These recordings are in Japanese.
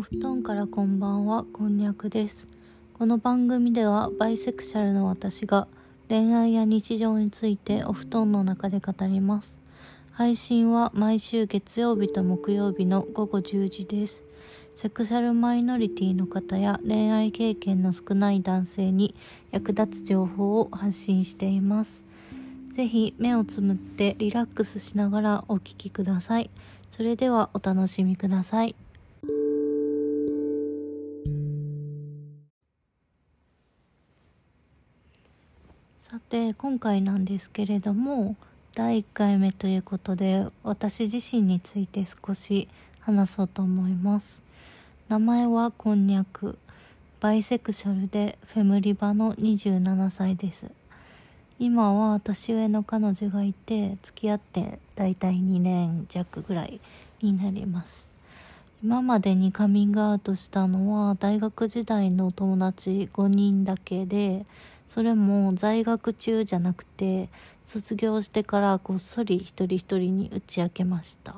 お布団からこんばんは、こんにゃくです。この番組ではバイセクシャルの私が恋愛や日常についてお布団の中で語ります。配信は毎週月曜日と木曜日の午後10時です。セクシャルマイノリティの方や恋愛経験の少ない男性に役立つ情報を発信しています。ぜひ目をつむってリラックスしながらお聴きください。それではお楽しみください。さて今回なんですけれども第1回目ということで私自身について少し話そうと思います。名前はこんにゃく。バイセクシャルでフェムリバの27歳です。今は年上の彼女がいて付き合ってだいたい2年弱ぐらいになります。今までにカミングアウトしたのは大学時代の友達5人だけでそれも在学中じゃなくて卒業してからこっそり一人一人に打ち明けました。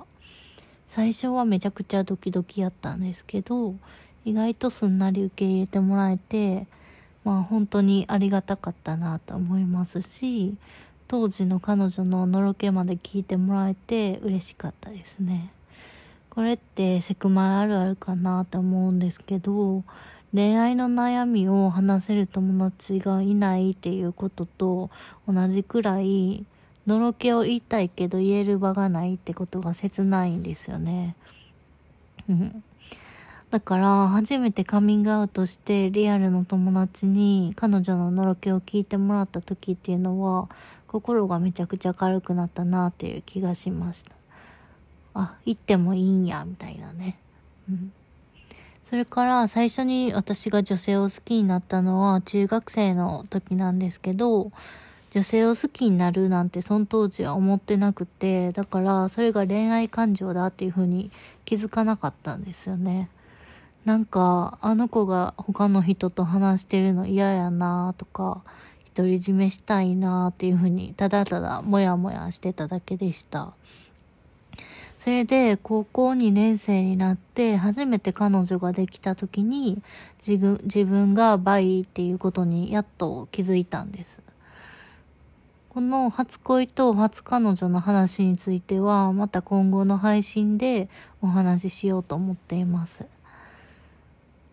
最初はめちゃくちゃドキドキやったんですけど意外とすんなり受け入れてもらえてまあ本当にありがたかったなと思いますし当時の彼女ののろけまで聞いてもらえて嬉しかったですね。これってセクマイあるあるかなと思うんですけど恋愛の悩みを話せる友達がいないっていうことと同じくらいのろけを言いたいけど言える場がないってことが切ないんですよね。だから初めてカミングアウトしてリアルの友達に彼女ののろけを聞いてもらった時っていうのは心がめちゃくちゃ軽くなったなっていう気がしました。あ、行ってもいいんや、みたいなね。うん。それから最初に私が女性を好きになったのは中学生の時なんですけど、女性を好きになるなんてその当時は思ってなくて、だからそれが恋愛感情だっていう風に気づかなかったんですよね。なんか、あの子が他の人と話してるの嫌やなとか、独り占めしたいなっていう風にただただモヤモヤしてただけでした。それで高校2年生になって初めて彼女ができた時に自分自分がバイっていうことにやっと気づいたんです。この初恋と初彼女の話についてはまた今後の配信でお話ししようと思っています。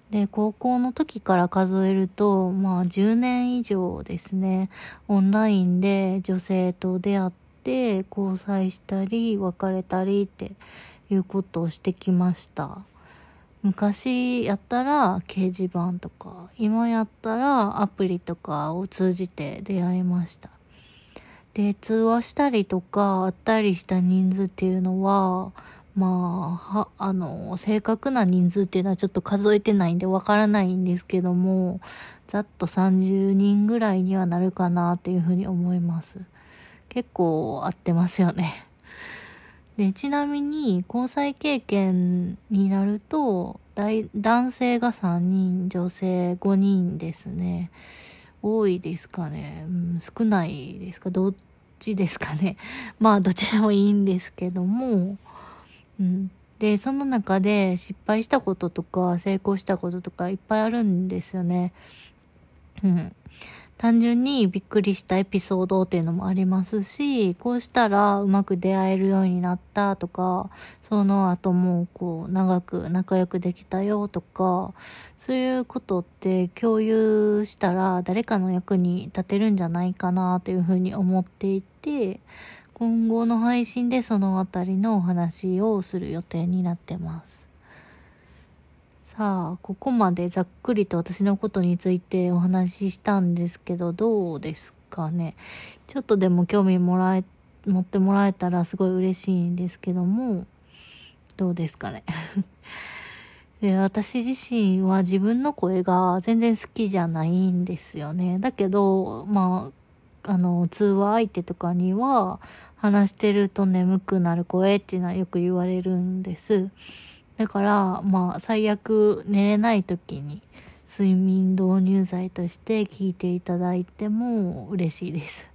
で、高校の時から数えると、まあ10年以上ですね、オンラインで女性と出会ってて交際したり別れたりっていうことをしてきました昔やったら掲示板とか今やったらアプリとかを通じて出会いましたで通話したりとか会ったりした人数っていうのはまあ、は、あの、正確な人数っていうのはちょっと数えてないんでわからないんですけども、ざっと30人ぐらいにはなるかなっていうふうに思います。結構合ってますよね。で、ちなみに交際経験になると、男性が3人、女性5人ですね。多いですかね。うん、少ないですかどっちですかね。まあ、どちらもいいんですけども、うん。で、その中で失敗したこととか成功したこととかいっぱいあるんですよね。うん。単純にびっくりしたエピソードっていうのもありますし、こうしたらうまく出会えるようになったとか、その後もこう長く仲良くできたよとか、そういうことって共有したら誰かの役に立てるんじゃないかなというふうに思っていて、今後の配信でそのあたりのお話をする予定になってます。さあ、ここまでざっくりと私のことについてお話ししたんですけど、どうですかね。ちょっとでも興味もらえ、持ってもらえたらすごい嬉しいんですけども、どうですかね。で私自身は自分の声が全然好きじゃないんですよね。だけど、まあ、あの、通話相手とかには、話してると眠くなる声っていうのはよく言われるんです。だから、まあ、最悪寝れない時に睡眠導入剤として聞いていただいても嬉しいです。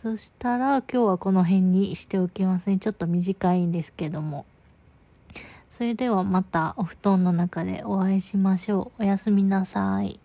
そしたら今日はこの辺にしておきますね。ちょっと短いんですけども。それではまたお布団の中でお会いしましょう。おやすみなさい。